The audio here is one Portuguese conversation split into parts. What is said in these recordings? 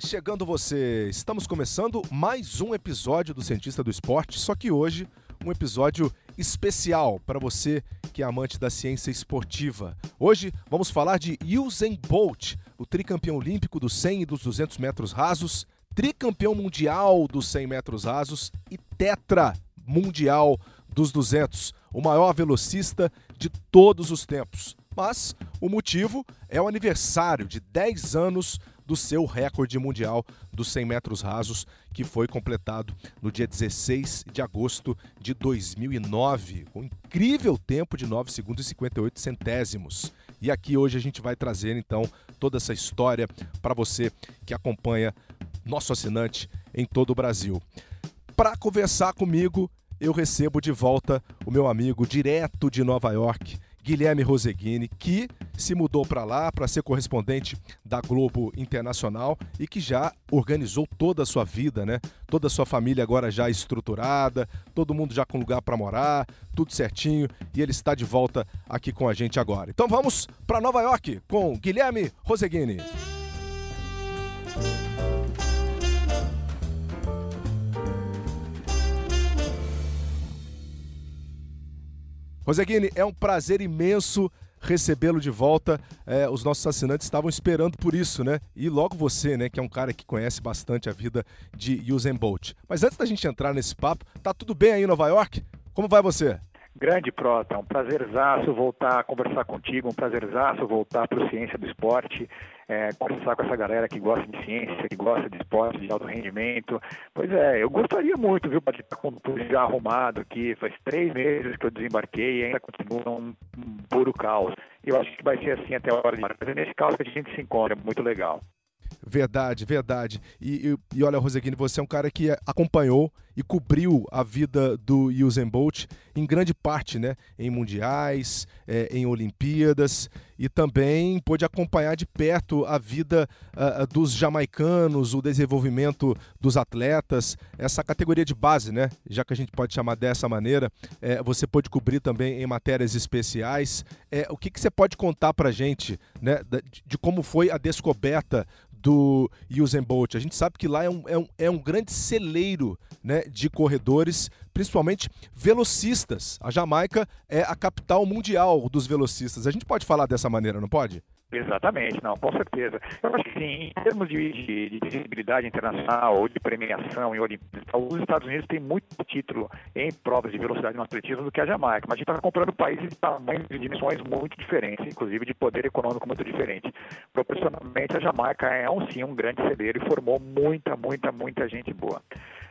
Chegando você! Estamos começando mais um episódio do Cientista do Esporte, só que hoje um episódio especial para você que é amante da ciência esportiva. Hoje vamos falar de Usain Bolt, o tricampeão olímpico dos 100 e dos 200 metros rasos, tricampeão mundial dos 100 metros rasos e tetra mundial dos 200, o maior velocista de todos os tempos. Mas o motivo é o aniversário de 10 anos do seu recorde mundial dos 100 metros rasos, que foi completado no dia 16 de agosto de 2009, com um incrível tempo de 9 segundos e 58 centésimos. E aqui hoje a gente vai trazer então toda essa história para você que acompanha nosso assinante em todo o Brasil. Para conversar comigo, eu recebo de volta o meu amigo direto de Nova York, Guilherme Roseguini, que se mudou para lá para ser correspondente da Globo Internacional e que já organizou toda a sua vida, né? Toda a sua família agora já estruturada, todo mundo já com lugar para morar, tudo certinho e ele está de volta aqui com a gente agora. Então vamos para Nova York com Guilherme Roseguini. Roseguini, é um prazer imenso recebê-lo de volta. É, os nossos assinantes estavam esperando por isso, né? E logo você, né, que é um cara que conhece bastante a vida de Usain Bolt. Mas antes da gente entrar nesse papo, tá tudo bem aí em Nova York? Como vai você? Grande Prota, um prazerzaço voltar a conversar contigo, um prazerzaço voltar para o Ciência do Esporte, é, conversar com essa galera que gosta de ciência, que gosta de esporte, de alto rendimento. Pois é, eu gostaria muito, viu, de estar com tudo já arrumado aqui. Faz três meses que eu desembarquei e ainda continua um, um puro caos. Eu acho que vai ser assim até a hora de Mas é nesse caos que a gente se encontra, é muito legal. Verdade, verdade. E, e, e olha, Roseguini, você é um cara que acompanhou e cobriu a vida do Usain Bolt em grande parte, né? Em mundiais, é, em Olimpíadas e também pôde acompanhar de perto a vida uh, dos jamaicanos, o desenvolvimento dos atletas, essa categoria de base, né? Já que a gente pode chamar dessa maneira, é, você pôde cobrir também em matérias especiais. É, o que, que você pode contar para gente, né? De, de como foi a descoberta do Usain Bolt. A gente sabe que lá é um, é um, é um grande celeiro né, de corredores, principalmente velocistas. A Jamaica é a capital mundial dos velocistas. A gente pode falar dessa maneira, não pode? Exatamente, não, com certeza. Eu acho que sim, em termos de, de, de visibilidade internacional ou de premiação em Olimpíadas, os Estados Unidos têm muito título em provas de velocidade no atletismo do que a Jamaica, mas a gente está comprando países de tamanhos e dimensões muito diferentes, inclusive de poder econômico muito diferente. Proporcionalmente, a Jamaica é um sim um grande celeiro e formou muita, muita, muita gente boa.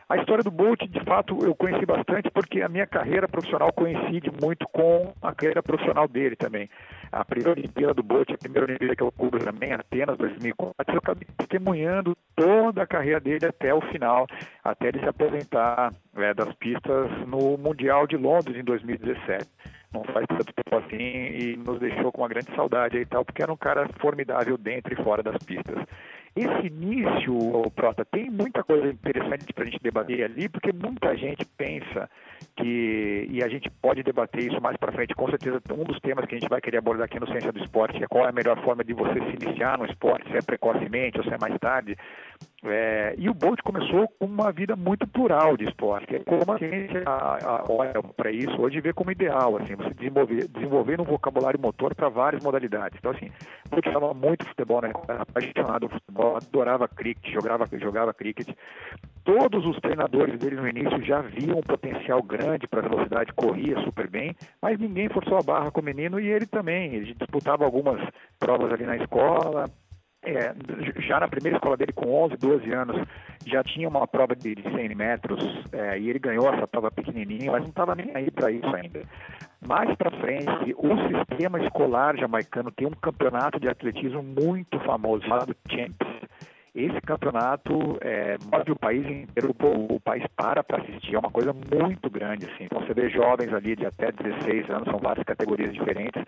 A história do Bolt, de fato, eu conheci bastante porque a minha carreira profissional coincide muito com a carreira profissional dele também. A primeira Olimpíada do Bolt, a primeira Olimpíada que eu cubro também, Atenas 2004, eu acabei testemunhando toda a carreira dele até o final, até ele se aposentar é, das pistas no Mundial de Londres em 2017 não faz tanto tempo assim e nos deixou com uma grande saudade e tal, porque era um cara formidável dentro e fora das pistas. Esse início, Prota, tem muita coisa interessante para a gente debater ali, porque muita gente pensa que, e a gente pode debater isso mais para frente, com certeza um dos temas que a gente vai querer abordar aqui no Ciência do Esporte é qual é a melhor forma de você se iniciar no esporte, se é precocemente ou se é mais tarde. É, e o Bolt começou com uma vida muito plural de esporte. É como a ciência olha para isso hoje vê como ideal, assim, você desenvolver, desenvolver um vocabulário motor para várias modalidades. Então, assim, Bolt falava muito futebol, né? Era apaixonado por futebol, adorava cricket, jogava, jogava cricket. Todos os treinadores dele no início já viam um potencial grande para velocidade, corria super bem, mas ninguém forçou a barra com o menino e ele também. Ele disputava algumas provas ali na escola, é, já na primeira escola dele, com 11, 12 anos, já tinha uma prova de 100 metros é, e ele ganhou essa prova pequenininha, mas não estava nem aí para isso ainda. Mais para frente, o sistema escolar jamaicano tem um campeonato de atletismo muito famoso, chamado Champs. Esse campeonato é, move o país inteiro, o, o país para para assistir, é uma coisa muito grande. Assim. Então você vê jovens ali de até 16 anos, são várias categorias diferentes,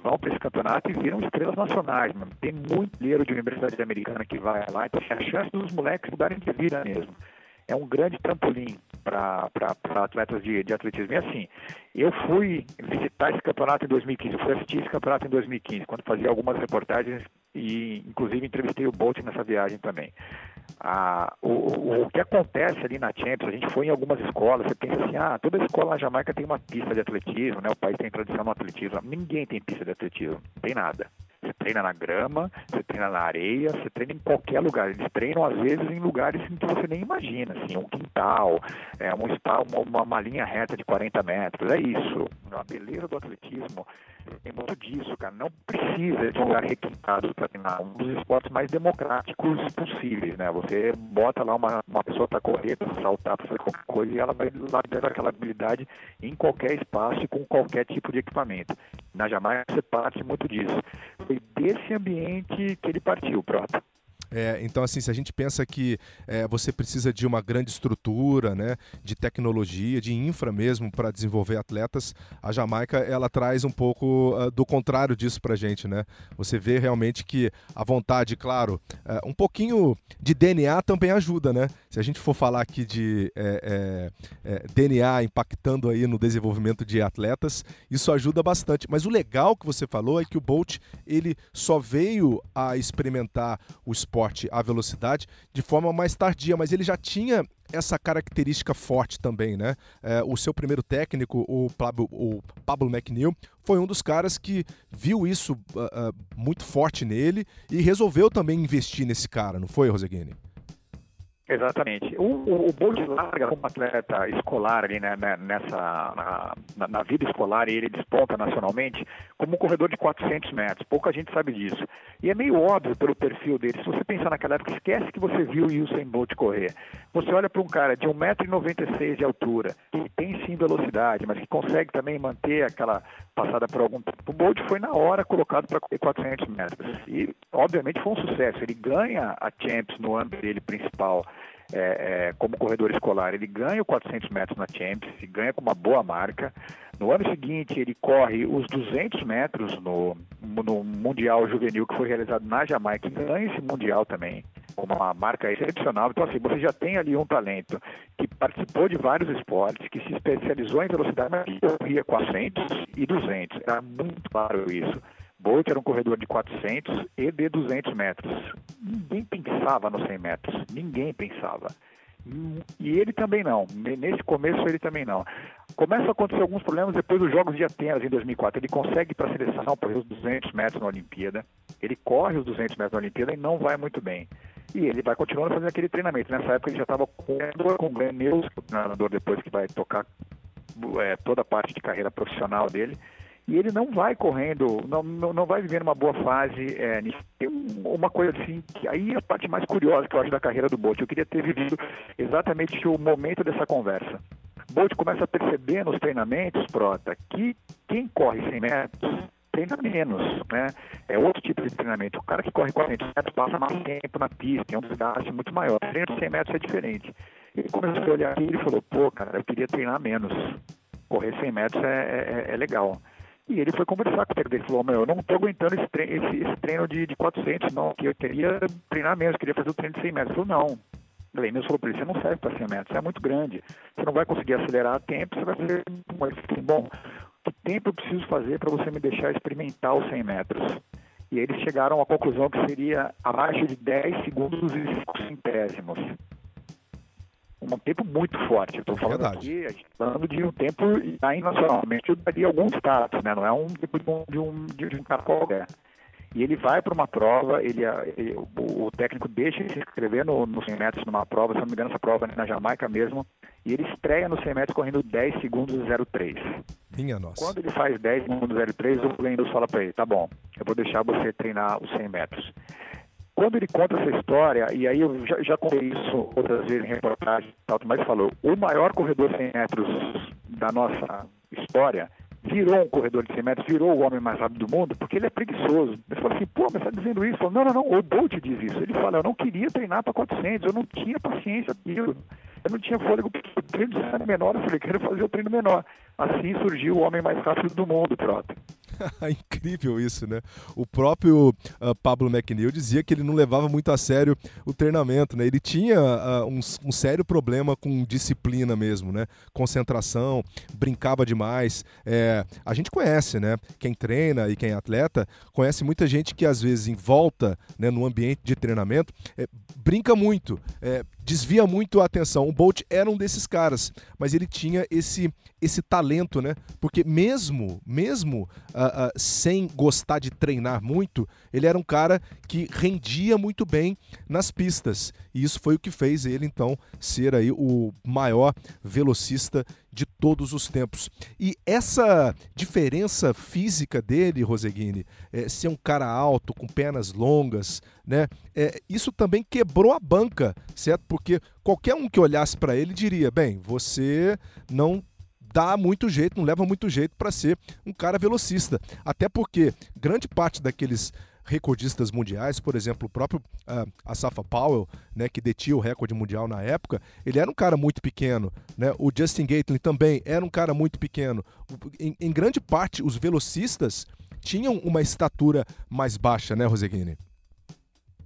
vão para esse campeonato e viram estrelas nacionais. Mano. Tem muito dinheiro de universidade americana que vai lá, então assim, a chance dos moleques mudarem de vida mesmo. É um grande trampolim para atletas de, de atletismo. E assim, eu fui visitar esse campeonato em 2015, eu fui assistir esse campeonato em 2015, quando fazia algumas reportagens e inclusive entrevistei o Bolt nessa viagem também. Ah, o, o, que acontece ali na Champions, a gente foi em algumas escolas, você pensa assim, ah, toda escola na Jamaica tem uma pista de atletismo, né? O país tem tradição no atletismo. Ninguém tem pista de atletismo, não tem nada. Você treina na grama, você treina na areia, você treina em qualquer lugar. Eles treinam, às vezes, em lugares que você nem imagina, assim, um quintal, é, um uma, uma linha reta de 40 metros. É isso. A beleza do atletismo tem muito disso, cara. Não precisa de um lugar requintado para treinar. Um dos esportes mais democráticos possíveis, né? Você bota lá uma, uma pessoa para correr, para saltar, para fazer qualquer coisa e ela vai ter aquela habilidade em qualquer espaço e com qualquer tipo de equipamento. Na Jamaica você parte muito disso. Foi desse ambiente que ele partiu, Prota. É, então, assim, se a gente pensa que é, você precisa de uma grande estrutura, né, de tecnologia, de infra mesmo para desenvolver atletas, a Jamaica ela traz um pouco uh, do contrário disso para a gente, né? Você vê realmente que a vontade, claro, uh, um pouquinho de DNA também ajuda, né? Se a gente for falar aqui de é, é, é DNA impactando aí no desenvolvimento de atletas, isso ajuda bastante. Mas o legal que você falou é que o Bolt ele só veio a experimentar o esporte esporte à velocidade de forma mais tardia, mas ele já tinha essa característica forte também, né? É, o seu primeiro técnico, o Pablo, o Pablo McNeil, foi um dos caras que viu isso uh, uh, muito forte nele e resolveu também investir nesse cara, não foi, Roseguini? Exatamente. O, o, o Bolt larga como atleta escolar ali, né, né nessa, na, na, vida escolar ele desponta nacionalmente como um corredor de 400 metros. Pouca gente sabe disso. E é meio óbvio pelo perfil dele. Se você pensar naquela época, esquece que você viu o Usain Bolt correr. Você olha para um cara de 1,96m de altura, que tem sim velocidade, mas que consegue também manter aquela passada por algum tempo. O Bolt foi na hora colocado para correr 400 metros. E, obviamente, foi um sucesso. Ele ganha a Champions no ano dele principal é, é, como corredor escolar. Ele ganha os 400 metros na Champions, ganha com uma boa marca. No ano seguinte, ele corre os 200 metros no, no Mundial Juvenil que foi realizado na Jamaica e ganha esse Mundial também, com uma marca excepcional. Então, assim, você já tem ali um talento que participou de vários esportes, que se especializou em velocidade, mas corria 400 e 200. Era muito claro isso. Bolt era um corredor de 400 e de 200 metros. Ninguém pensava nos 100 metros, ninguém pensava. E ele também não. Nesse começo ele também não. Começa a acontecer alguns problemas depois dos Jogos de Atenas em 2004. Ele consegue para a seleção correr os 200 metros na Olimpíada. Ele corre os 200 metros na Olimpíada e não vai muito bem. E ele vai continuando fazendo aquele treinamento. Nessa época ele já estava com o Glenn Mills, o treinador depois que vai tocar é, toda a parte de carreira profissional dele e ele não vai correndo, não, não, não vai vivendo uma boa fase. É, tem uma coisa assim, que aí é a parte mais curiosa que eu acho da carreira do Bolt. Eu queria ter vivido exatamente o momento dessa conversa. Bolt começa a perceber nos treinamentos, Prota, que quem corre 100 metros treina menos, né? É outro tipo de treinamento. O cara que corre 400 metros passa mais tempo na pista, é um desgaste muito maior. O treino de 100 metros é diferente. Ele começou a olhar aqui e falou, pô, cara, eu queria treinar menos. Correr 100 metros é, é, é legal. E ele foi conversar com o técnico dele, falou, meu, eu não estou aguentando esse treino, esse, esse treino de, de 400, não, que eu queria treinar menos, queria fazer o treino de 100 metros. Ele falou, não. Glenn falou para ele, você não serve para 100 metros, é muito grande, você não vai conseguir acelerar a tempo, você vai fazer... Assim, bom, que tempo eu preciso fazer para você me deixar experimentar os 100 metros? E eles chegaram à conclusão que seria abaixo de 10 segundos e 5 centésimos um tempo muito forte. Estou falando Verdade. aqui, a gente tá falando de um tempo, aí nacionalmente eu daria alguns status, né? Não é um tipo de um, de um, de um cara qualquer. E ele vai para uma prova, ele, ele o, o, técnico deixa ele se inscrever no, no 100 metros numa prova, se não me engano, essa prova é na Jamaica mesmo, e ele estreia no 100 metros correndo 10 segundos 03. Minha nossa. Quando ele faz 10 segundos 03, o Glenn fala para ele, tá bom, eu vou deixar você treinar os 100 metros. Quando ele conta essa história, e aí eu já, já contei isso outras vezes em reportagem, mas falou, o maior corredor 100 metros da nossa história virou um corredor de 100 metros, virou o homem mais rápido do mundo, porque ele é preguiçoso. Ele falou assim, pô, mas está dizendo isso? Falou, não, não, não, o Bolt diz isso. Ele fala, eu não queria treinar para 400, eu não tinha paciência aquilo, eu não tinha fôlego, o treino de menor, eu falei, quero fazer o treino menor. Assim surgiu o homem mais rápido do mundo, Trota. Incrível isso, né? O próprio uh, Pablo McNeil dizia que ele não levava muito a sério o treinamento, né? Ele tinha uh, um, um, sério problema com disciplina mesmo, né? Concentração, brincava demais. É, a gente conhece, né? Quem treina e quem é atleta conhece muita gente que às vezes em volta, né, no ambiente de treinamento, é, brinca muito, é, desvia muito a atenção. O Bolt era um desses caras, mas ele tinha esse esse talento, né? Porque mesmo mesmo uh, uh, sem gostar de treinar muito, ele era um cara que rendia muito bem nas pistas. E isso foi o que fez ele então ser aí o maior velocista de todos os tempos. E essa diferença física dele, Roseguini, é, ser um cara alto, com pernas longas, né? É, isso também quebrou a banca, certo? Porque qualquer um que olhasse para ele diria: bem, você não dá muito jeito, não leva muito jeito para ser um cara velocista. Até porque grande parte daqueles recordistas mundiais, por exemplo, o próprio uh, Asafa Powell, né, que detinha o recorde mundial na época, ele era um cara muito pequeno, né? O Justin Gatlin também era um cara muito pequeno. Em, em grande parte, os velocistas tinham uma estatura mais baixa, né, Roseguini?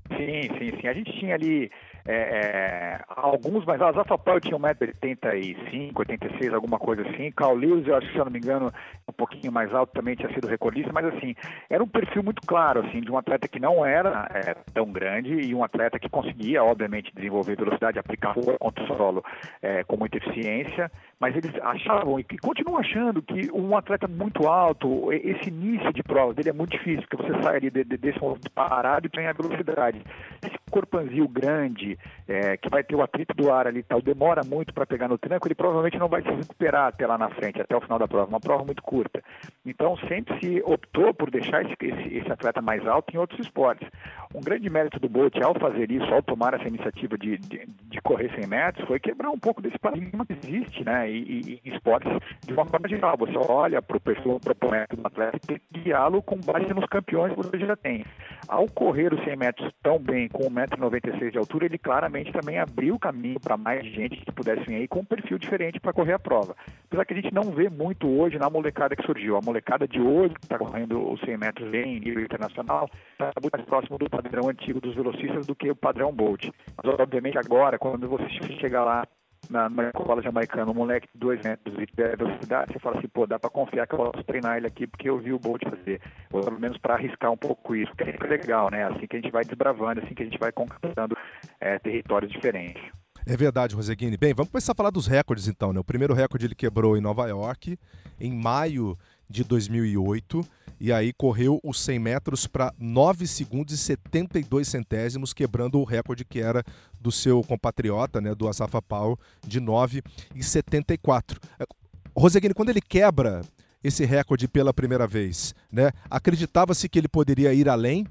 Sim, sim, sim. A gente tinha ali é, é, alguns, mas a Zafapel tinha 1,85m, 86 alguma coisa assim. Carl Lewis, eu acho se eu não me engano, um pouquinho mais alto também tinha sido recordista, mas assim, era um perfil muito claro, assim, de um atleta que não era é, tão grande e um atleta que conseguia, obviamente, desenvolver velocidade, aplicar contra o solo é, com muita eficiência, mas eles achavam e continuam achando que um atleta muito alto, esse início de prova dele é muito difícil, porque você sai ali de, de, desse momento parado e tem a velocidade. Esse corpanzil grande, é, que vai ter o atrito do ar ali tal, demora muito para pegar no tranco, ele provavelmente não vai se recuperar até lá na frente, até o final da prova, uma prova muito curta. Então sempre se optou por deixar esse, esse, esse atleta mais alto em outros esportes. Um grande mérito do Bolt ao fazer isso, ao tomar essa iniciativa de, de, de correr 100 metros, foi quebrar um pouco desse paradigma que existe, né, e, esportes de uma forma geral. Você olha para o perfil proponente do atleta e tem com base nos campeões que você já tem. Ao correr os 100 metros tão bem, com 1,96m de altura, ele claramente também abriu o caminho para mais gente que pudesse vir aí com um perfil diferente para correr a prova. Apesar que a gente não vê muito hoje na molecada que surgiu. A molecada de hoje, que está correndo os 100 metros em nível internacional, está muito mais próximo do padrão antigo dos velocistas do que o padrão Bolt. Mas, obviamente, agora, quando você chegar lá na, na escola jamaicana, um moleque de 2 metros de velocidade, você fala assim, pô, dá para confiar que eu posso treinar ele aqui porque eu vi o Bolt fazer. Ou pelo menos para arriscar um pouco isso, que é legal, né? Assim que a gente vai desbravando, assim que a gente vai conquistando é, territórios diferentes. É verdade, Roseguini. Bem, vamos começar a falar dos recordes então, né? O primeiro recorde ele quebrou em Nova York, em maio de 2008 e aí correu os 100 metros para 9 segundos e 72 centésimos, quebrando o recorde que era do seu compatriota, né, do Asafa Powell, de 9 e 74. É, Roseguini, quando ele quebra esse recorde pela primeira vez, né, acreditava-se que ele poderia ir além?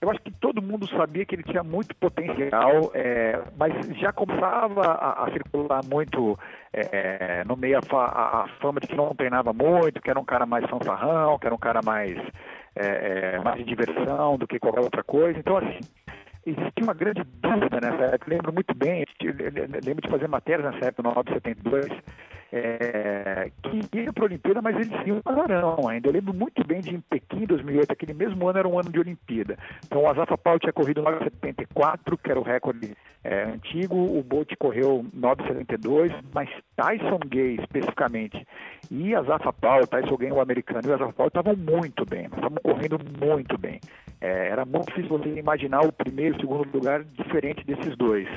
Eu acho que todo mundo sabia que ele tinha muito potencial, é, mas já começava a, a circular muito é, no meio a, a, a, fama de que não treinava muito, que era um cara mais fanfarrão, que era um cara mais, é, é mais de diversão do que qualquer outra coisa. Então, assim, existia uma grande dúvida nessa época. Lembro muito bem, lembro de fazer matérias nessa época, no 972, é, que ia para a Olimpíada, mas eles tinham um azarão ainda. Eu lembro muito bem de em Pequim, 2008, aquele mesmo ano era um ano de Olimpíada. Então o Azafa Paulo tinha corrido 9,74, que era o recorde é, antigo, o Bolt correu 9,72, mas Tyson Gay especificamente e Azafa Paulo, Tyson Gay, o americano, e o Azafa Paulo estavam muito bem, estavam correndo muito bem. É, era muito difícil você imaginar o primeiro e o segundo lugar diferente desses dois.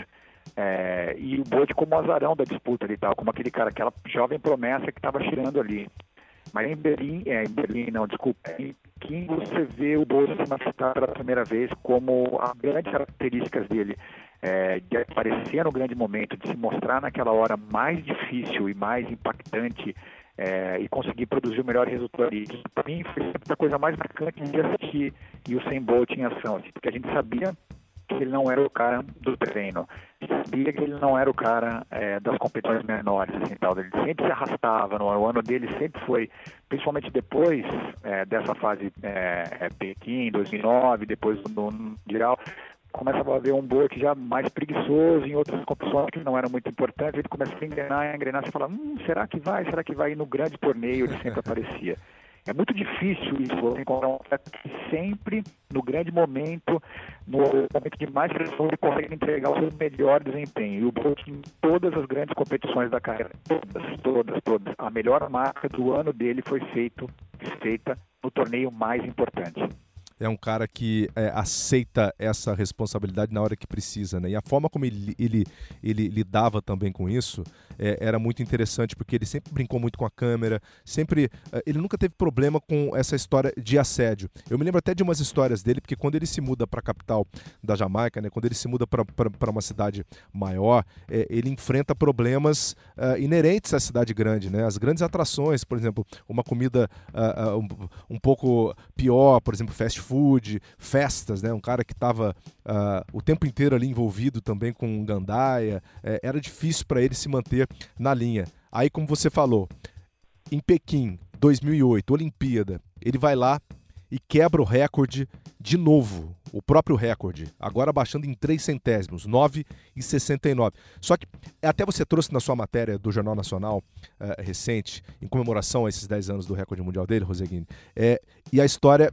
É, e o Bolt como azarão da disputa ali tal, como aquele cara, aquela jovem promessa que estava tirando ali. Mas em Berlim, é, em Berlim não, desculpa, em Pequim você vê o Bolt se manifestar pela primeira vez como as grandes características dele, é, de aparecer no grande momento, de se mostrar naquela hora mais difícil e mais impactante é, e conseguir produzir o melhor resultado ali. Para mim foi a coisa mais marcante de assistir e o Sem Bolt em ação, assim, porque a gente sabia que ele não era o cara do treino. Sabia que ele não era o cara é, das competições menores, assim, tal. Ele sempre se arrastava, no, o ano dele sempre foi, principalmente depois é, dessa fase é, Pequim, 2009, depois do Mundial, começa a ver um Bolt já mais preguiçoso em outras competições que não eram muito importantes, ele começa a engrenar, a engrenar, você fala, hum, será que vai, será que vai? E no grande torneio ele sempre aparecia. É muito difícil isso, você encontrar um atleta que sempre, no grande momento, no momento de mais pressão, ele consegue entregar o seu melhor desempenho. E o Bolt em todas as grandes competições da carreira, todas, todas, todas. A melhor marca do ano dele foi feito, feita no torneio mais importante é um cara que é, aceita essa responsabilidade na hora que precisa, né? E a forma como ele, ele, ele lidava também com isso é, era muito interessante, porque ele sempre brincou muito com a câmera, sempre. É, ele nunca teve problema com essa história de assédio. Eu me lembro até de umas histórias dele, porque quando ele se muda para a capital da Jamaica, né? Quando ele se muda para uma cidade maior, é, ele enfrenta problemas uh, inerentes à cidade grande, né? As grandes atrações, por exemplo, uma comida uh, uh, um, um pouco pior, por exemplo, fast food food, festas, né? Um cara que estava uh, ah, o tempo inteiro ali envolvido também com gandaia. É, era difícil para ele se manter na linha. Aí, como você falou, em Pequim, 2008, Olimpíada, ele vai lá e quebra o recorde de novo, o próprio recorde, agora baixando em 3 centésimos, 9,69. Só que até você trouxe na sua matéria do Jornal Nacional uh, recente, em comemoração a esses 10 anos do recorde mundial dele, Roseguini, é, e a história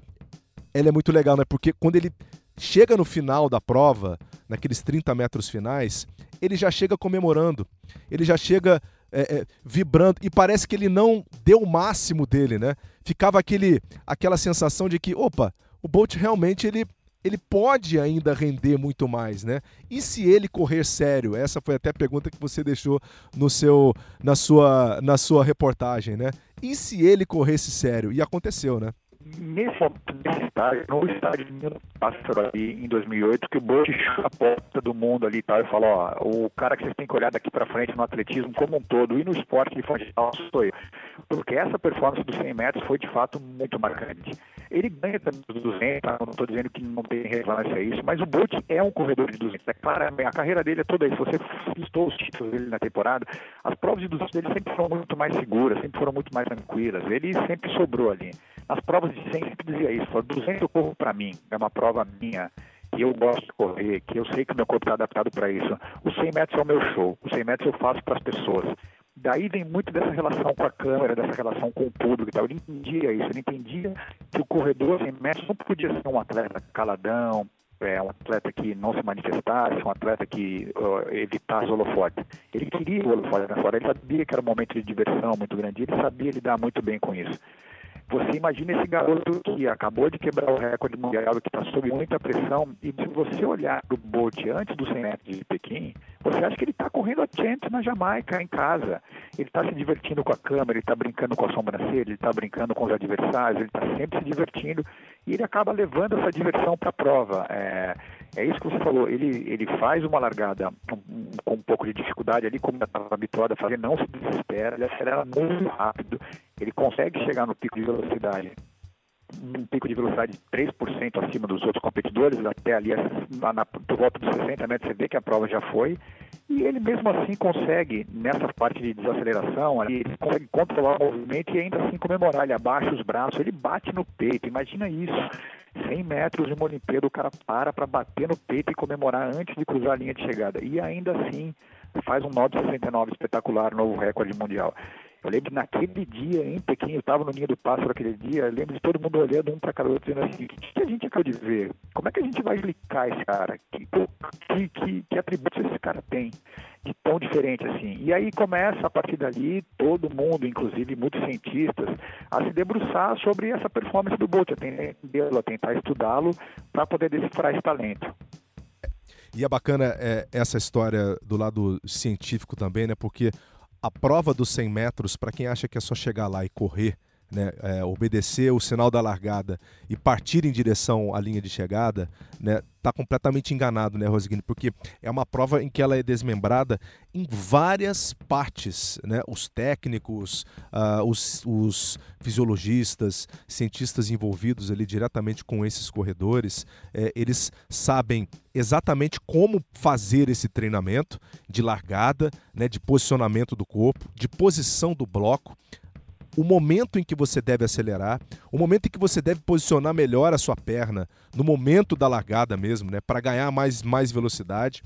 ela é muito legal, né? Porque quando ele chega no final da prova, naqueles 30 metros finais, ele já chega comemorando, ele já chega é, é, vibrando e parece que ele não deu o máximo dele, né? Ficava aquele, aquela sensação de que, opa, o Bolt realmente ele, ele pode ainda render muito mais, né? E se ele correr sério? Essa foi até a pergunta que você deixou no seu, na sua, na sua reportagem, né? E se ele corresse sério? E aconteceu, né? Nesse, nesse estágio, no estágio Nino Pássaro ali em 2008, que o Bush chuta a porta do mundo ali tá, e fala, ó, o cara que vocês têm que olhar daqui para frente no atletismo como um todo e no esporte de forma geral sou eu. Porque essa performance dos 100 metros foi de fato muito marcante. Ele ganha também dos 200, tá? não estou dizendo que não tem relevância isso, mas o Bolt é um corredor de 200. É claro, a carreira dele é toda isso. Você listou os títulos dele na temporada, as provas de 200 dele sempre foram muito mais seguras, sempre foram muito mais tranquilas. Ele sempre sobrou ali. Nas provas de 100 sempre dizia isso, falou, 200 eu corro para mim, é uma prova minha, que eu gosto de correr, que eu sei que meu corpo está adaptado para isso. Os 100 metros é o meu show, os 100 metros eu faço para as pessoas. Daí vem muito dessa relação com a câmera, dessa relação com o público e tal. Ele entendia isso, ele entendia que o corredor 100 metros não podia ser um atleta caladão, é, um atleta que não se manifestasse, um atleta que uh, evitasse o holofote. Ele queria o holofote na fora, ele sabia que era um momento de diversão muito grande, ele sabia lidar muito bem com isso. Você imagina esse garoto que acabou de quebrar o recorde mundial, que está sob muita pressão, e se você olhar para o Bolt antes do 100 metros de Pequim, você acha que ele está correndo a chance na Jamaica, em casa. Ele está se divertindo com a câmera, ele está brincando com a sobrancelha, ele está brincando com os adversários, ele está sempre se divertindo, e ele acaba levando essa diversão para a prova. É, é isso que você falou, ele, ele faz uma largada com um, um, um, pouco de dificuldade ali, como estava habituado a fazer, não se desespera, ele acelera muito rápido, ele consegue chegar no pico de velocidade um pico de velocidade de 3% acima dos outros competidores, até ali na, na, por volta dos 60 metros, você vê que a prova já foi, e ele mesmo assim consegue, nessa parte de desaceleração, ele consegue controlar o movimento e ainda assim comemorar, ele abaixa os braços, ele bate no peito, imagina isso, 100 metros de uma Olimpíada, o cara para para bater no peito e comemorar antes de cruzar a linha de chegada, e ainda assim faz um 9,69 espetacular, novo recorde mundial. Eu lembro naquele dia em Pequim, eu estava no Ninho do Pássaro aquele dia, eu lembro de todo mundo olhando um para cada outro dizendo assim, o que, a gente acabou de ver? Como é que a gente vai explicar esse cara? Que, que, que, que atributos esse cara tem de tão diferente assim? E aí começa, a partir dali, todo mundo, inclusive muitos cientistas, a se debruçar sobre essa performance do Bolt, a entendê-lo, a tentar estudá-lo para poder decifrar esse talento. E é bacana é, essa história do lado científico também, né? Porque a prova dos 100 metros, para quem acha que é só chegar lá e correr, né, é, obedecer o sinal da largada e partir em direção à linha de chegada, né, tá completamente enganado, né, Rosguini? Porque é uma prova em que ela é desmembrada em várias partes, né? Os técnicos, uh, os, os, fisiologistas, cientistas envolvidos ali diretamente com esses corredores, é, eles sabem exatamente como fazer esse treinamento de largada, né, de posicionamento do corpo, de posição do bloco o momento em que você deve acelerar, o momento em que você deve posicionar melhor a sua perna, no momento da largada mesmo, né, para ganhar mais, mais velocidade.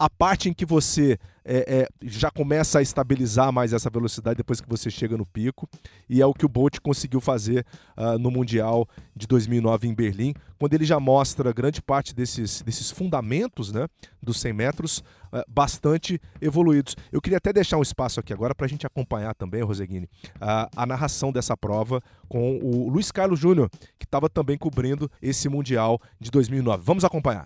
A parte em que você é, é, já começa a estabilizar mais essa velocidade depois que você chega no pico, e é o que o Bolt conseguiu fazer uh, no Mundial de 2009 em Berlim, quando ele já mostra grande parte desses, desses fundamentos né, dos 100 metros uh, bastante evoluídos. Eu queria até deixar um espaço aqui agora para a gente acompanhar também, Roseguini, uh, a narração dessa prova com o Luiz Carlos Júnior, que estava também cobrindo esse Mundial de 2009. Vamos acompanhar.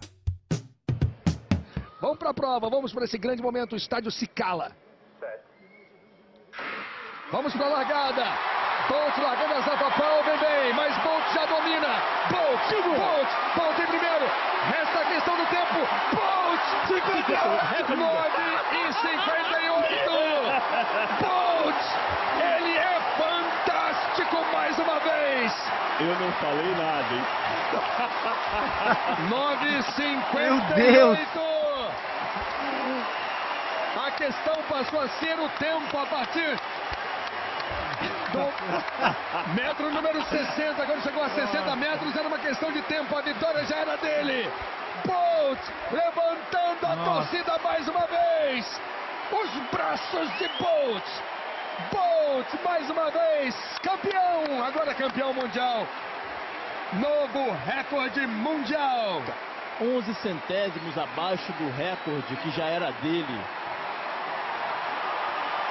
Vamos para a prova, vamos para esse grande momento, o estádio se cala. Vamos para a largada. Bolt largando as Zapapão, vem bem, mas Bolt já domina. Bolt, Bolt, Bolt em primeiro. Resta a questão do tempo. Bolt, 59 e 58. Bolt, ele é fantástico mais uma vez. Eu não falei nada, hein? 9,58. Meu Deus questão passou a ser o tempo a partir do metro número 60. Quando chegou a 60 metros, era uma questão de tempo. A vitória já era dele. Bolt levantando a torcida mais uma vez. Os braços de Bolt. Bolt mais uma vez. Campeão. Agora campeão mundial. Novo recorde mundial. 11 centésimos abaixo do recorde que já era dele.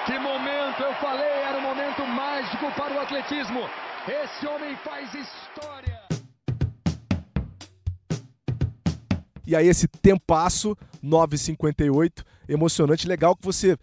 Que momento, eu falei, era um momento mágico para o atletismo. Esse homem faz história. E aí esse tempasso, 9,58, emocionante, legal que você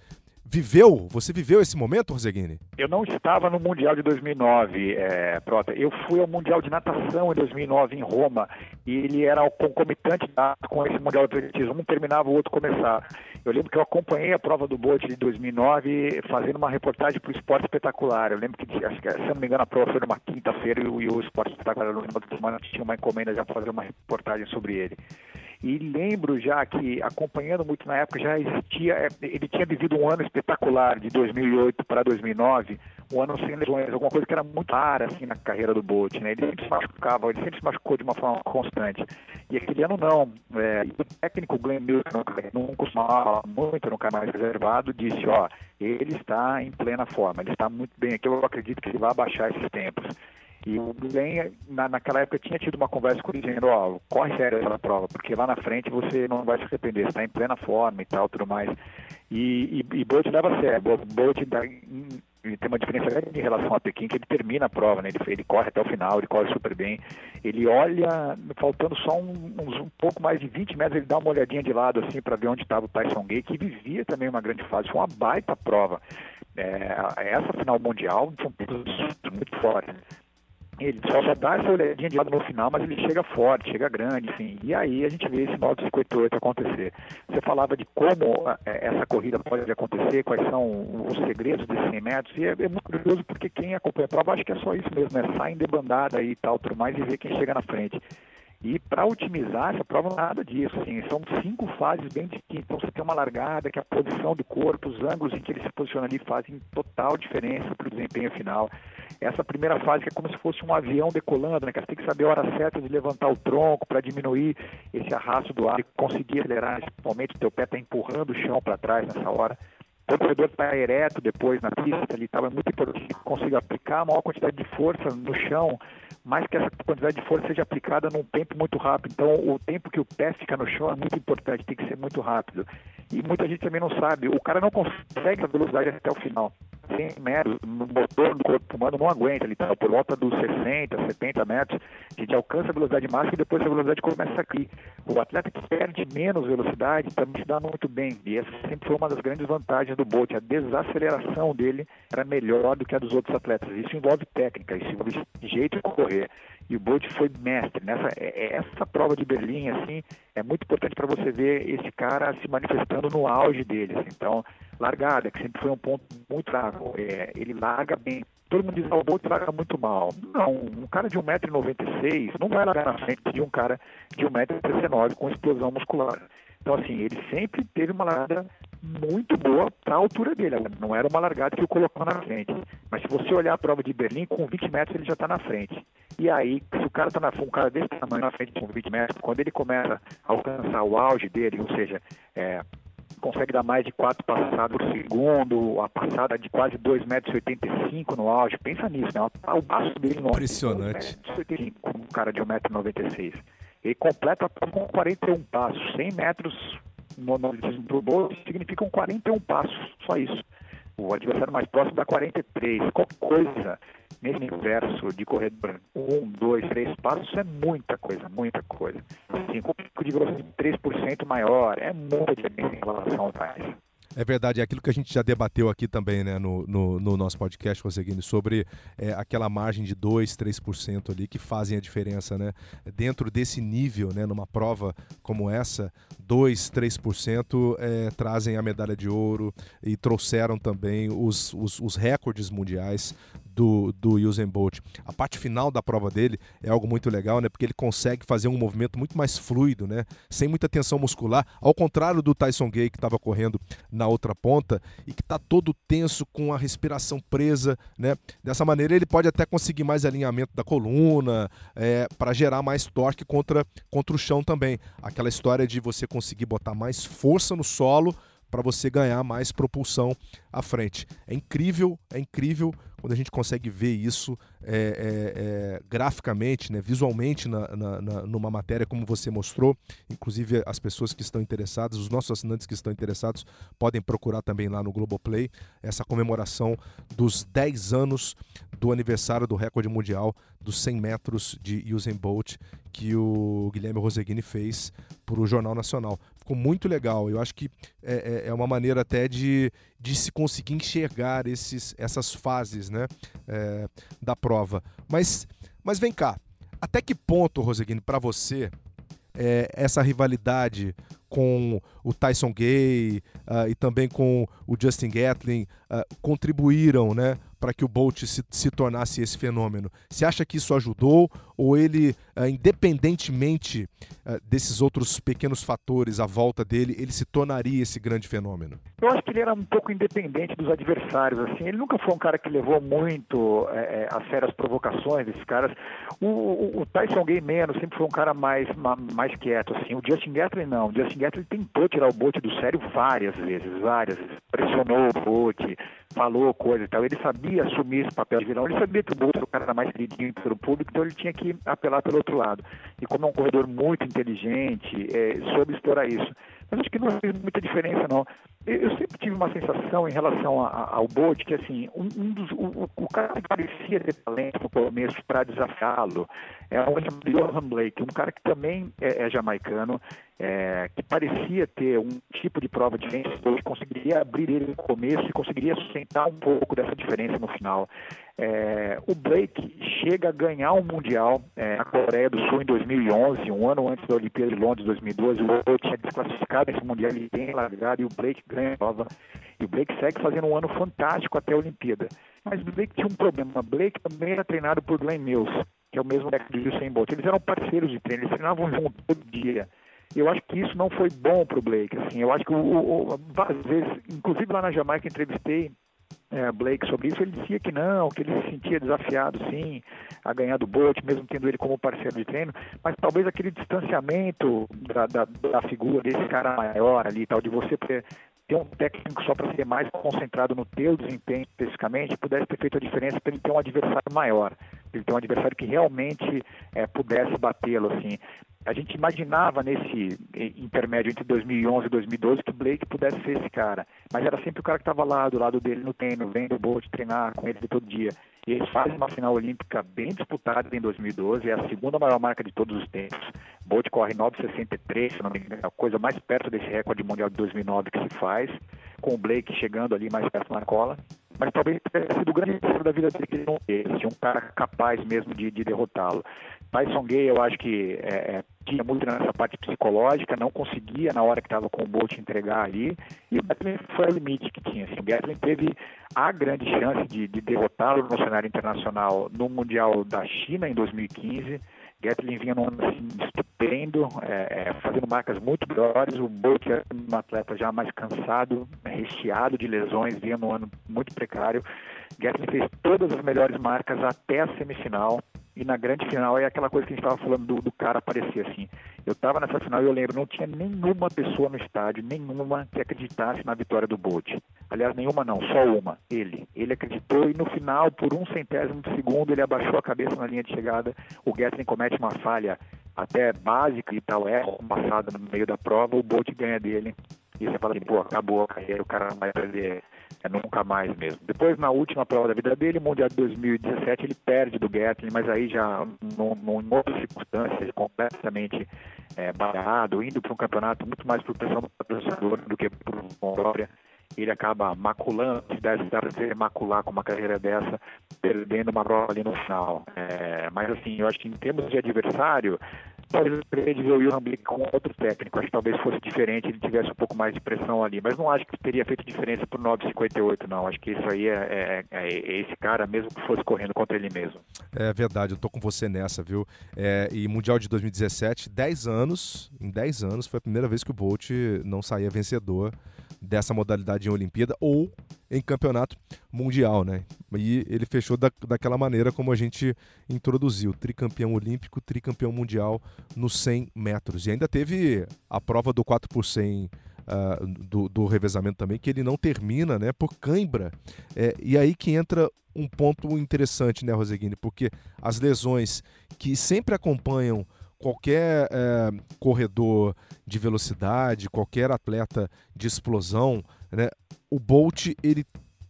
viveu, você viveu esse momento, Roseguini? Eu não estava no Mundial de 2009, é, Prota. Eu fui ao Mundial de Natação em 2009 em Roma e ele era o concomitante com esse Mundial de Atletismo. Um terminava, o outro começava. Eu lembro que eu acompanhei a prova do bote de 2009 fazendo uma reportagem para o Esporte Espetacular. Eu lembro que, acho que, se não me engano, a prova foi numa quinta-feira e o Esporte Espetacular no final de semana tinha uma encomenda já para fazer uma reportagem sobre ele. E lembro já que, acompanhando muito na época, já existia, é, ele tinha vivido um ano espetacular de 2008 para 2009, um ano sem lesões, alguma coisa que era muito rara assim na carreira do Bolt, né? Ele sempre se machucava, ele sempre se machucou de uma forma constante. E aquele ano não. É, o técnico Glenn Milton, não costumava muito, cara mais reservado, disse, ó, ele está em plena forma, ele está muito bem aqui, eu acredito que ele vai abaixar esses tempos. E o Glenn, na, naquela época, tinha tido uma conversa com ele dizendo, ó, corre sério essa prova, porque lá na frente você não vai se arrepender, está em plena forma e tal, tudo mais. E, e, e Bolt leva a sério, Bolt dá, tem uma diferença grande em relação a Pequim, que ele termina a prova, né? ele, ele corre até o final, ele corre super bem. Ele olha, faltando só um, uns, um pouco mais de 20 metros, ele dá uma olhadinha de lado assim para ver onde estava o Tyson Gay, que vivia também uma grande fase. Foi uma baita prova. É, essa final mundial foi muito forte. Ele só, só dá essa olhadinha de lado no final, mas ele chega forte, chega grande, enfim. E aí a gente vê esse 958 acontecer. Você falava de como é, essa corrida pode acontecer, quais são os segredos desses 100 metros, e é, é muito curioso porque quem acompanha a prova acho que é só isso mesmo, né? Sai em debandada e tal, tudo mais, e vê quem chega na frente. E para otimizar essa prova, nada disso. Assim, são cinco fases bem distintas. Então você tem uma largada, que é a posição do corpo, os ângulos em que ele se posiciona ali fazem total diferença para o desempenho final. Essa primeira fase que é como se fosse um avião decolando, né? Que você tem que saber a hora certa de levantar o tronco para diminuir esse arrasto do ar e conseguir acelerar. Momento, o teu pé está empurrando o chão para trás nessa hora. O corredor está ereto depois na pista, ele estava muito importante que consiga aplicar a maior quantidade de força no chão mais que essa quantidade de força seja aplicada num tempo muito rápido. Então, o tempo que o pé fica no chão é muito importante, tem que ser muito rápido. E muita gente também não sabe, o cara não consegue a velocidade até o final. 100 metros, no motor do corpo humano não aguenta, ele está por volta dos 60, 70 metros, a gente alcança a velocidade máxima e depois a velocidade começa a cair. O atleta que perde menos velocidade também se dá muito bem, e essa sempre foi uma das grandes vantagens do Bolt, a desaceleração dele era melhor do que a dos outros atletas. Isso envolve técnica, isso envolve jeito de correr. E o Bolt foi mestre nessa é, é, essa prova de Berlim assim, é muito importante para você ver esse cara se manifestando no auge dele. Assim. Então, largada, que sempre foi um ponto muito fraco. É, ele larga bem. Todo mundo diz, ah, o Bolt larga muito mal. Não, um cara de 1,96m não vai largar na frente de um cara de 1,69m com explosão muscular. Então, assim, ele sempre teve uma largada muito boa para a altura dele. Não era uma largada que o colocou na frente. Mas se você olhar a prova de Berlim, com 20 metros ele já está na frente. E aí, se o cara está na um cara desse tamanho na frente com 20 metros, quando ele começa a alcançar o auge dele, ou seja, é, consegue dar mais de quatro passadas por segundo, a passada de quase 2,85 metros no auge. Pensa nisso, né? O baço dele no Impressionante. É um cara de 1,96m. Ele completa com 41 passos, 100 metros no analismo do bolso significam 41 passos, só isso. O adversário mais próximo dá 43. Qualquer coisa nesse universo de corredor, um, dois, três passos é muita coisa, muita coisa. Assim, com um pico de velocidade de 3% maior, é muita diferença em relação ao trás. É verdade, é aquilo que a gente já debateu aqui também né, no, no, no nosso podcast, Roseguini, sobre é, aquela margem de 2%, 3% ali que fazem a diferença. Né? Dentro desse nível, né, numa prova como essa, 2%, 3% é, trazem a medalha de ouro e trouxeram também os, os, os recordes mundiais do, do Usain Bolt. A parte final da prova dele é algo muito legal, né? Porque ele consegue fazer um movimento muito mais fluido, né? Sem muita tensão muscular, ao contrário do Tyson Gay que estava correndo na outra ponta e que está todo tenso com a respiração presa, né? Dessa maneira ele pode até conseguir mais alinhamento da coluna é, para gerar mais torque contra, contra o chão também. Aquela história de você conseguir botar mais força no solo para você ganhar mais propulsão à frente. É incrível, é incrível quando a gente consegue ver isso é, é, é, graficamente, né, visualmente na, na, na, numa matéria como você mostrou. Inclusive as pessoas que estão interessadas, os nossos assinantes que estão interessados, podem procurar também lá no Globoplay essa comemoração dos 10 anos do aniversário do recorde mundial dos 100 metros de Usain Bolt que o Guilherme Roseguini fez para o Jornal Nacional. Ficou muito legal. Eu acho que é, é, é uma maneira até de, de se conseguir enxergar esses, essas fases né, é, da prova. Mas, mas vem cá, até que ponto, Roseguini, para você, é, essa rivalidade com o Tyson Gay uh, e também com o Justin Gatlin uh, contribuíram né, para que o Bolt se, se, tornasse esse fenômeno? Você acha que isso ajudou ou ele, uh, independentemente desses outros pequenos fatores à volta dele, ele se tornaria esse grande fenômeno? Eu acho que ele era um pouco independente dos adversários. Assim, ele nunca foi um cara que levou muito é, a sério as provocações desses caras. O, o, o Tyson Gay menos sempre foi um cara mais, mais quieto. Assim. O Justin Gatlin não. O Justin Gatlin tentou tirar o Bolt do sério várias vezes, várias vezes. Pressionou o Bolt, falou coisa e tal. Ele sabia assumir esse papel de vilão. Ele sabia que o Bolt era o cara mais queridinho pelo público, então ele tinha que apelar pelo outro lado. E como é um corredor muito inteligente, é, soube explorar isso. Mas acho que não fez muita diferença, não. Eu sempre tive uma sensação em relação a, a, ao Bolt que, assim, um, um dos, o, o, cara que parecia ter talento no começo para desafiá-lo é o Johan Blake, um cara que também é, é jamaicano, é, que parecia ter um tipo de prova diferente, que conseguiria abrir ele no começo e conseguiria sustentar um pouco dessa diferença no final. É, o Blake chega a ganhar um Mundial é, na Coreia do Sul em 2011, um ano antes da Olimpíada de Londres 2012. O Bolt tinha desclassificado esse Mundial, ele tem largado e o Blake ganha prova. E o Blake segue fazendo um ano fantástico até a Olimpíada. Mas o Blake tinha um problema. O Blake também era treinado por Glenn Mills, que é o mesmo do Usain Bolt. Eles eram parceiros de treino, eles treinavam junto todo dia. Eu acho que isso não foi bom para o Blake. Assim, eu acho que, o, o, às vezes, inclusive lá na Jamaica, entrevistei é, Blake sobre isso, ele dizia que não, que ele se sentia desafiado sim a ganhar do Bolt, mesmo tendo ele como parceiro de treino, mas talvez aquele distanciamento da, da, da figura desse cara maior ali, tal, de você ter, ter um técnico só para ser mais concentrado no teu desempenho especificamente, pudesse ter feito a diferença para ele ter um adversário maior, ele ter um adversário que realmente é, pudesse batê-lo assim a gente imaginava nesse intermédio entre 2011 e 2012 que Blake pudesse ser esse cara, mas era sempre o cara que estava lá, do lado dele no treino, vendo o Bolt treinar com ele todo dia. E eles fazem uma final olímpica bem disputada em 2012, é a segunda maior marca de todos os tempos. Bolt corre 9,63, se não me engano, é a coisa mais perto desse recorde mundial de 2009 que se faz, com o Blake chegando ali mais perto na cola mas talvez tenha sido o grande erro da vida dele que ele não teve, um cara capaz mesmo de, de derrotá-lo. Tyson Gay, eu acho que é, é, tinha muito nessa parte psicológica, não conseguia na hora que estava com o Bolt entregar ali, e o Gatlin foi o limite que tinha. Assim, o Gatlin teve a grande chance de, de derrotá-lo no cenário internacional no Mundial da China em 2015. Gatlin vinha num ano assim, estupendo, é, é, fazendo marcas muito melhores. O Bolt era um atleta já mais cansado, recheado de lesões, vinha num ano muito precário. Gatlin fez todas as melhores marcas até a semifinal e na grande final é aquela coisa que a gente estava falando do, do, cara aparecer assim. Eu estava nessa final e eu lembro, não tinha nenhuma pessoa no estádio, nenhuma que acreditasse na vitória do Bolt. Aliás, nenhuma não, só uma, ele. Ele acreditou e no final, por um centésimo de segundo, ele abaixou a cabeça na linha de chegada. O Gatlin comete uma falha até básica e tal, é passada no meio da prova, o Bolt ganha dele. E você fala assim, pô, acabou a carreira, o cara não vai perder é nunca mais mesmo. Depois, na última prova da vida dele, Mundial de 2017, ele perde do Gatlin, mas aí já em outras circunstâncias, completamente é, indo para um campeonato muito mais por pressão do patrocinador do que por própria ele acaba maculando, se deve ser macular com uma carreira dessa, perdendo uma prova ali no final. É, mas assim, eu acho que em termos de adversário, talvez eu preferia o Wilhelm Blick com outro técnico. Acho que talvez fosse diferente, ele tivesse um pouco mais de pressão ali. Mas não acho que teria feito diferença para o 958, não. Acho que isso aí é, é, é, é, esse cara, mesmo que fosse correndo contra ele mesmo. É verdade, eu tô com você nessa, viu? É, e Mundial de 2017, 10 anos, em 10 anos, foi a primeira vez que o Bolt não saía vencedor dessa modalidade em Olimpíada ou em campeonato mundial, né? E ele fechou da, daquela maneira como a gente introduziu, tricampeão olímpico, tricampeão mundial nos 100 metros. E ainda teve a prova do 4 por 100 uh, do, do, revezamento também, que ele não termina, né, por cãibra. É, e aí que entra um ponto interessante, né, Roseguini? Porque as lesões que sempre acompanham qualquer é, corredor de velocidade, qualquer atleta de explosão, né, o Bolt ele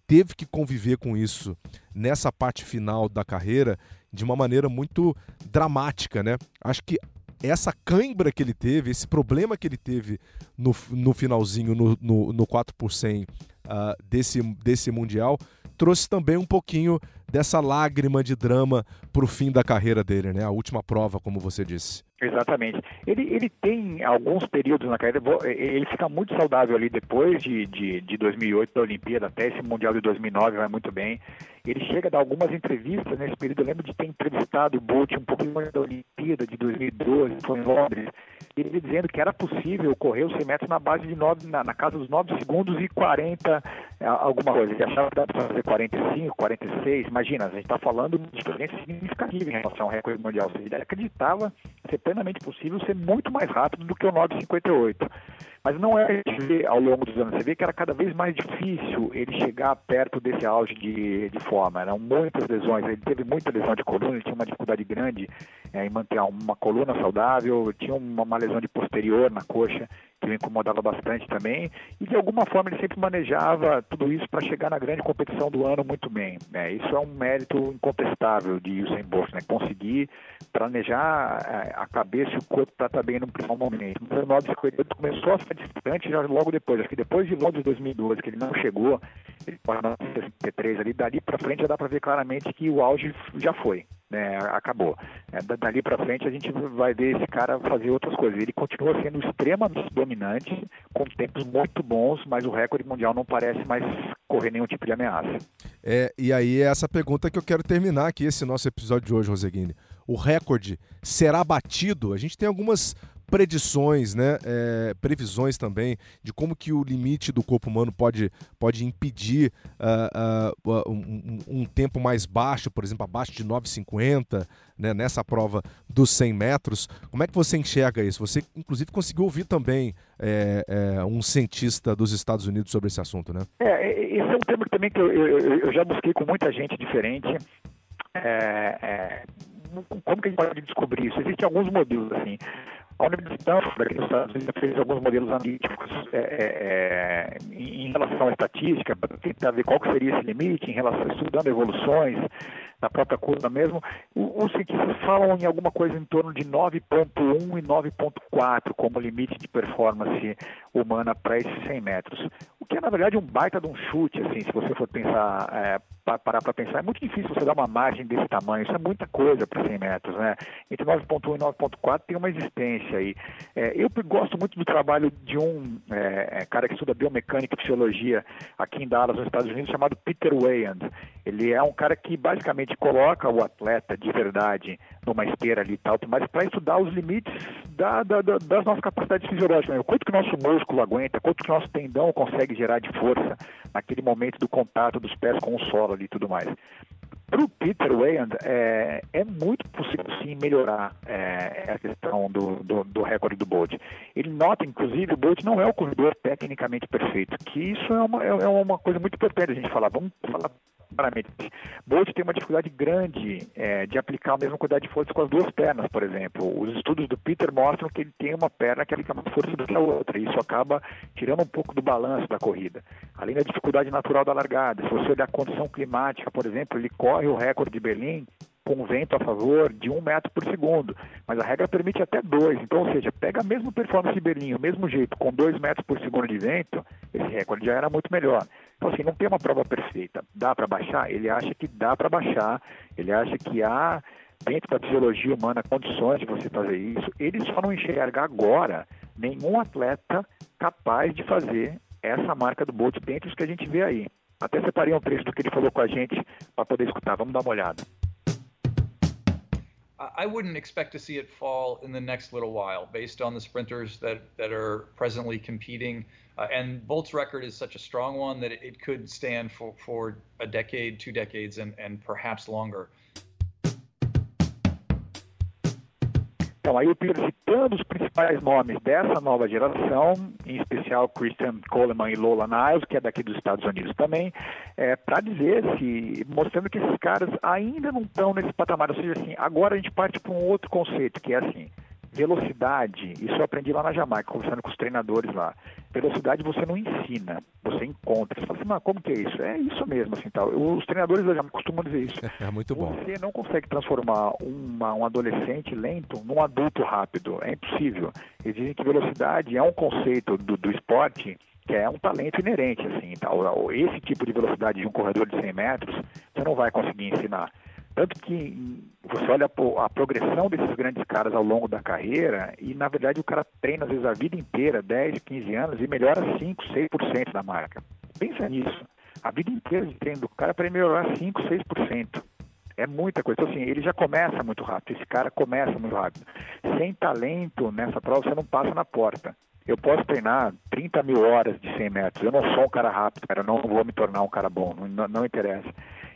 teve que conviver com isso nessa parte final da carreira de uma maneira muito dramática, né? Acho que essa cãibra que ele teve, esse problema que ele teve no, no finalzinho, no, no, no 4 por 100 uh, desse, desse Mundial, trouxe também um pouquinho dessa lágrima de drama para o fim da carreira dele, né? A última prova, como você disse. Exatamente. Ele, ele tem alguns períodos na carreira, ele fica muito saudável ali depois de, de, de 2008 da Olimpíada, até esse Mundial de 2009 vai muito bem. Ele chega a dar algumas entrevistas nesse período, eu lembro de ter entrevistado o Bolt um pouquinho antes da Olimpíada de 2012, foi em Londres, ele dizendo que era possível correr os 100 metros na base de 9, na, na casa dos 9 segundos e 40 é, alguma coisa. Ele achava que dava para fazer 45, 46, imagina, a gente está falando de diferença significativa em relação ao recorde mundial. Ele acreditava ser plenamente possível ser muito mais rápido do que o 9,58. Mas não é ver ao longo dos anos. Você vê que era cada vez mais difícil ele chegar perto desse auge de, de forma. Eram muitas lesões. Ele teve muita lesão de coluna, ele tinha uma dificuldade grande é, em manter uma coluna saudável, tinha uma, uma lesão de posterior na coxa o incomodava bastante também, e de alguma forma ele sempre manejava tudo isso para chegar na grande competição do ano muito bem. Né? Isso é um mérito incontestável de Usain Bolt, né? conseguir planejar é, a cabeça e o corpo para estar bem no primeiro momento. Mas o 958 começou a ficar distante já logo depois, acho que depois de Londres 2012, que ele não chegou, ele parou na 63 ali, dali para frente já dá para ver claramente que o auge já foi né, acabou. É, dali para frente a gente vai ver esse cara fazer outras coisas. Ele continua sendo extremamente dominante, com tempos muito bons, mas o recorde mundial não parece mais correr nenhum tipo de ameaça. É, e aí é essa pergunta que eu quero terminar aqui, esse nosso episódio de hoje, Roseguini. O recorde será batido? A gente tem algumas predições, né, é, previsões também de como que o limite do corpo humano pode, pode impedir uh, uh, um, um, tempo mais baixo, por exemplo, abaixo de 9,50, né, nessa prova dos 100 metros. Como é que você enxerga isso? Você, inclusive, conseguiu ouvir também é, é, um cientista dos Estados Unidos sobre esse assunto, né? É, esse é um tema também que eu, eu, eu já busquei com muita gente diferente. É, é, como que a gente pode descobrir isso? Existem alguns modelos, assim. A Universidade aqui nos Estados Unidos, fez alguns modelos analíticos é, é, é em relação à estatística, para tentar ver qual seria esse limite, em relação estudando evoluções na própria curva mesmo. Os cientistas falam em alguma coisa em torno de 9.1 e 9.4 como limite de performance humana para esses 100 metros. O que é, na verdade, um baita de um chute, assim, se você for pensar, é, parar para pensar. É muito difícil você dar uma margem desse tamanho, isso é muita coisa para 100 metros, né? Entre 9.1 e 9.4 tem uma existência aí. É, eu gosto muito do trabalho de um é, é, cara que estuda biomecânica e fisiologia aqui em Dallas, nos Estados Unidos, chamado Peter Weyand. Ele é um cara que basicamente coloca o atleta de verdade numa esteira ali e tal, mas para estudar os limites da, da, da, das nossas capacidades fisiológicas. Né? Quanto que o nosso músculo aguenta, quanto que o nosso tendão consegue gerar de força naquele momento do contato dos pés com o solo ali e tudo mais. para o Peter Wayand, é, é, muito possível sim melhorar é, a questão do, do, do, recorde do Bolt. Ele nota, inclusive, o Bolt não é o corredor tecnicamente perfeito, que isso é uma, é, é uma coisa muito importante a gente falar. Vamos falar claramente. Bolt tem uma dificuldade grande é, de aplicar a mesma quantidade de força com as duas pernas, por exemplo. Os estudos do Peter mostram que ele tem uma perna que aplica mais força do que a outra, e isso acaba tirando um pouco do balanço da corrida. Além da dificuldade natural da largada, se você olhar a condição climática, por exemplo, ele corre o recorde de Berlim com vento a favor de um metro por segundo, mas a regra permite até dois. Então, ou seja, pega a mesma performance de Berlim, o mesmo jeito, com dois metros por segundo de vento, esse recorde já era muito melhor. Então, assim, não tem uma prova perfeita. Dá para baixar? Ele acha que dá para baixar, ele acha que há, dentro da fisiologia humana, condições de você fazer isso. Ele só não enxerga agora nenhum atleta capaz de fazer essa marca do Bolt dentro dos que a gente vê aí. Até separei um trecho do que ele falou com a gente para poder escutar. Vamos dar uma olhada. I wouldn't expect to see it fall in the next little while based on the sprinters that, that are presently competing. Uh, and Bolt's record is such a strong one that it, it could stand for, for a decade, two decades, and, and perhaps longer. Então, aí o Peter citando os principais nomes dessa nova geração, em especial Christian Coleman e Lola Niles, que é daqui dos Estados Unidos também, é, para dizer se, mostrando que esses caras ainda não estão nesse patamar. Ou seja, assim, agora a gente parte para um outro conceito, que é assim, velocidade, isso eu aprendi lá na Jamaica, conversando com os treinadores lá. Velocidade você não ensina, você encontra. Você fala assim, mas como que é isso? É isso mesmo, assim, tal. Os treinadores da Jamaica costumam dizer isso. É muito bom. Você não consegue transformar uma, um adolescente lento num adulto rápido. É impossível. Eles dizem que velocidade é um conceito do, do esporte que é um talento inerente, assim, tal. Esse tipo de velocidade de um corredor de 100 metros, você não vai conseguir ensinar. Tanto que você olha a progressão desses grandes caras ao longo da carreira e, na verdade, o cara treina, às vezes, a vida inteira, 10, 15 anos, e melhora 5, 6% da marca. Pensa nisso. A vida inteira de treino do cara para melhorar 5, 6%. É muita coisa. Então, assim, ele já começa muito rápido. Esse cara começa muito rápido. Sem talento nessa prova, você não passa na porta. Eu posso treinar 30 mil horas de 100 metros. Eu não sou um cara rápido, cara. Eu não vou me tornar um cara bom. Não, não interessa.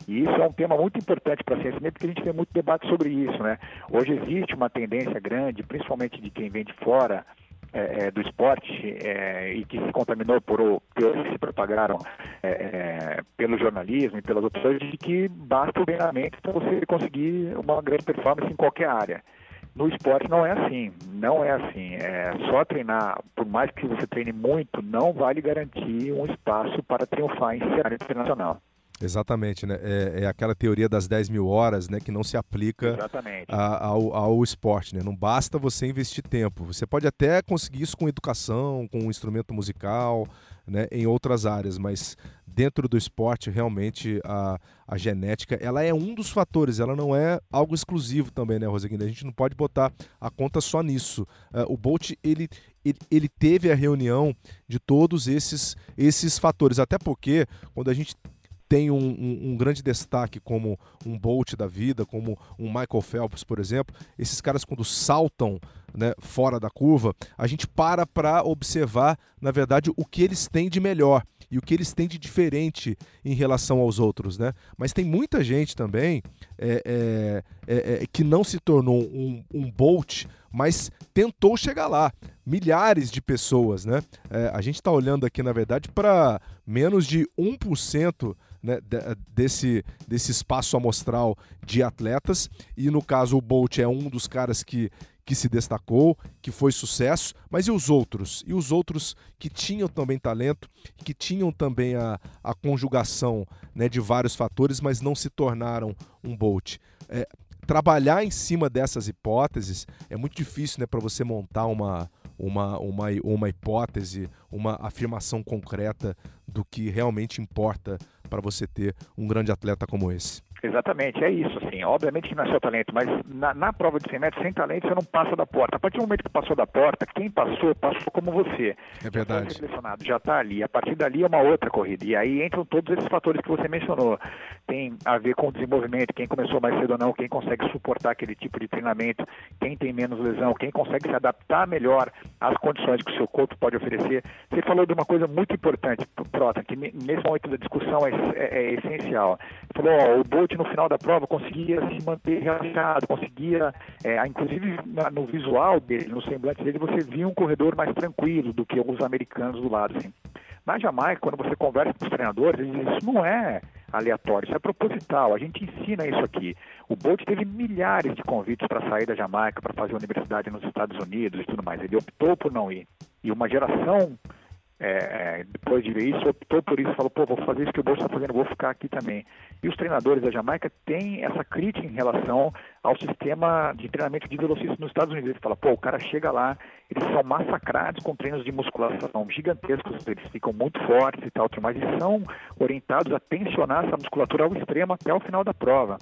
E isso é um tema muito importante para a ciência, porque a gente tem muito debate sobre isso. Né? Hoje existe uma tendência grande, principalmente de quem vem de fora, é, é, do esporte é, e que se contaminou por teorias que se propagaram é, é, pelo jornalismo e pelas coisas, de que basta o treinamento para você conseguir uma grande performance em qualquer área. No esporte não é assim, não é assim. É só treinar, por mais que você treine muito, não vai lhe garantir um espaço para triunfar em cenário internacional. Exatamente, né? É, é, aquela teoria das 10 mil horas, né? Que não se aplica a, ao, ao esporte, né? Não basta você investir tempo. Você pode até conseguir isso com educação, com um instrumento musical, né? Em outras áreas, mas dentro do esporte, realmente, a, a genética, ela é um dos fatores. Ela não é algo exclusivo também, né, Rosaguinha? A gente não pode botar a conta só nisso. Uh, o Bolt, ele, ele, ele teve a reunião de todos esses, esses fatores. Até porque, quando a gente tem um, um, um, grande destaque como um Bolt da vida, como um Michael Phelps, por exemplo, esses caras quando saltam né, fora da curva, a gente para para observar, na verdade, o que eles têm de melhor e o que eles têm de diferente em relação aos outros, né? Mas tem muita gente também é, é, é, é que não se tornou um, um Bolt, mas tentou chegar lá. Milhares de pessoas, né? É, a gente está olhando aqui, na verdade, para menos de 1% né, desse, desse espaço amostral de atletas. E no caso, o Bolt é um dos caras que, que se destacou, que foi sucesso, mas e os outros? E os outros que tinham também talento, que tinham também a, a conjugação né, de vários fatores, mas não se tornaram um Bolt? É, trabalhar em cima dessas hipóteses é muito difícil né, para você montar uma, uma, uma, uma hipótese, uma afirmação concreta do que realmente importa para você ter um grande atleta como esse. Exatamente, é isso, assim. Obviamente que não é seu talento, mas na, na, prova de 100 metros, sem talento, você não passa da porta. A partir do momento que passou da porta, quem passou, passou como você. É verdade. Já selecionado, já está ali. A partir dali é uma outra corrida. E aí entram todos esses fatores que você mencionou. Tem a ver com o desenvolvimento, quem começou mais cedo ou não, quem consegue suportar aquele tipo de treinamento, quem tem menos lesão, quem consegue se adaptar melhor às condições que o seu corpo pode oferecer. Você falou de uma coisa muito importante, Prota, que nesse momento da discussão é, é, é essencial. Falou, ó, o Bolt no final da prova conseguia se manter relaxado, conseguia, é, inclusive no visual dele, no semblante dele, você via um corredor mais tranquilo do que os americanos do lado. Assim. Na Jamaica, quando você conversa com os treinadores, eles dizem, isso não é aleatório, isso é proposital, a gente ensina isso aqui. O Bolt teve milhares de convites para sair da Jamaica, para fazer universidade nos Estados Unidos e tudo mais. Ele optou por não ir. E uma geração é, é, depois de ver isso, optou por isso, falou, pô, vou fazer isso que o Bolsa está fazendo, vou ficar aqui também. E os treinadores da Jamaica têm essa crítica em relação ao sistema de treinamento de velocistas nos Estados Unidos. Ele fala, pô, o cara chega lá, eles são massacrados com treinos de musculação gigantescos, eles ficam muito fortes e tal, mas eles são orientados a tensionar essa musculatura ao extremo até o final da prova.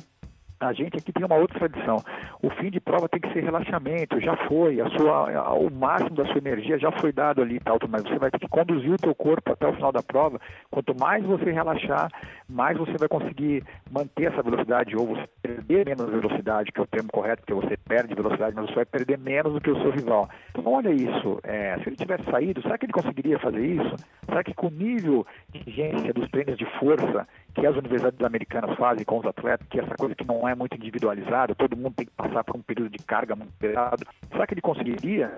A gente aqui tem uma outra tradição. O fim de prova tem que ser relaxamento, já foi, a sua, o máximo da sua energia já foi dado ali, tal, mas você vai ter que conduzir o teu corpo até o final da prova. Quanto mais você relaxar, mais você vai conseguir manter essa velocidade ou você perder menos velocidade, que é o termo correto, porque você perde velocidade, mas você vai perder menos do que o seu rival. Então olha isso, é, se ele tivesse saído, será que ele conseguiria fazer isso? Será que com o nível de exigência dos treinos de força que as universidades americanas fazem com os atletas, que essa coisa que não é muito individualizada, todo mundo tem que passar por um período de carga muito pesado. Será que ele conseguiria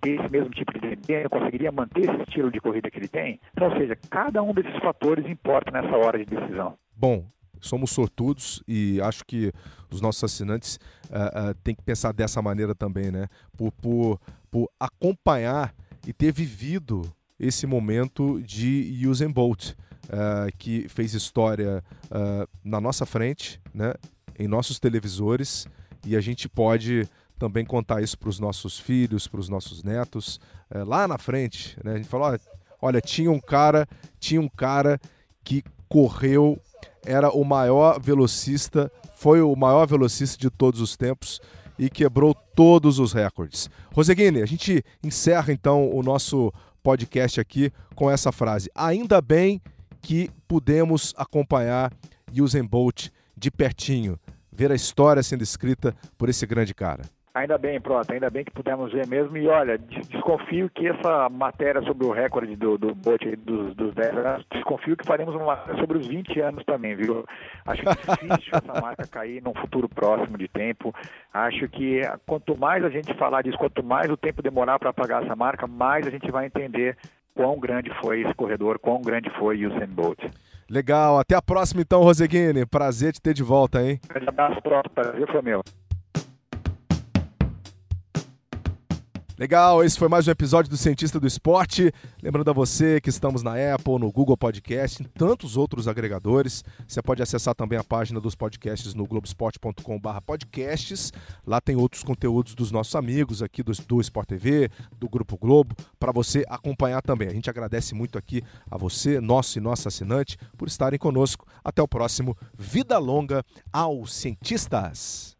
ter esse mesmo tipo de desempenho, conseguiria manter esse estilo de corrida que ele tem? Então, ou seja, cada um desses fatores importa nessa hora de decisão. Bom, somos sortudos e acho que os nossos assinantes uh, uh, têm que pensar dessa maneira também, né? Por, por, por acompanhar e ter vivido esse momento de Usain Bolt uh, que fez história uh, na nossa frente, né, em nossos televisores, e a gente pode também contar isso para os nossos filhos, para os nossos netos, uh, lá na frente. Né, a gente falou: olha, tinha um cara, tinha um cara que correu, era o maior velocista, foi o maior velocista de todos os tempos e quebrou todos os recordes. Roseguini, a gente encerra então o nosso podcast aqui com essa frase. Ainda bem que pudemos acompanhar Usain Bolt de pertinho, ver a história sendo escrita por esse grande cara. Ainda bem, Prota, ainda bem que pudemos ver mesmo. E olha, desconfio que essa matéria sobre o recorde do, do Bolt dos, dos 10 anos, desconfio que faremos uma sobre os 20 anos também, viu? Acho que é difícil essa marca cair num futuro próximo de tempo. Acho que quanto mais a gente falar disso, quanto mais o tempo demorar para apagar essa marca, mais a gente vai entender quão grande foi esse corredor, quão grande foi Usain Bolt. Legal, até a próxima então, Roseguini. Prazer te ter de volta, hein? Um grande abraço, pronto, prazer foi meu. Legal, esse foi mais um episódio do Cientista do Esporte. Lembrando a você que estamos na Apple, no Google Podcast, em tantos outros agregadores. Você pode acessar também a página dos podcasts no globesport.com/podcasts. Lá tem outros conteúdos dos nossos amigos aqui do, do Sport TV, do Grupo Globo, para você acompanhar também. A gente agradece muito aqui a você, nosso e nossa assinante, por estarem conosco. Até o próximo. Vida longa aos cientistas.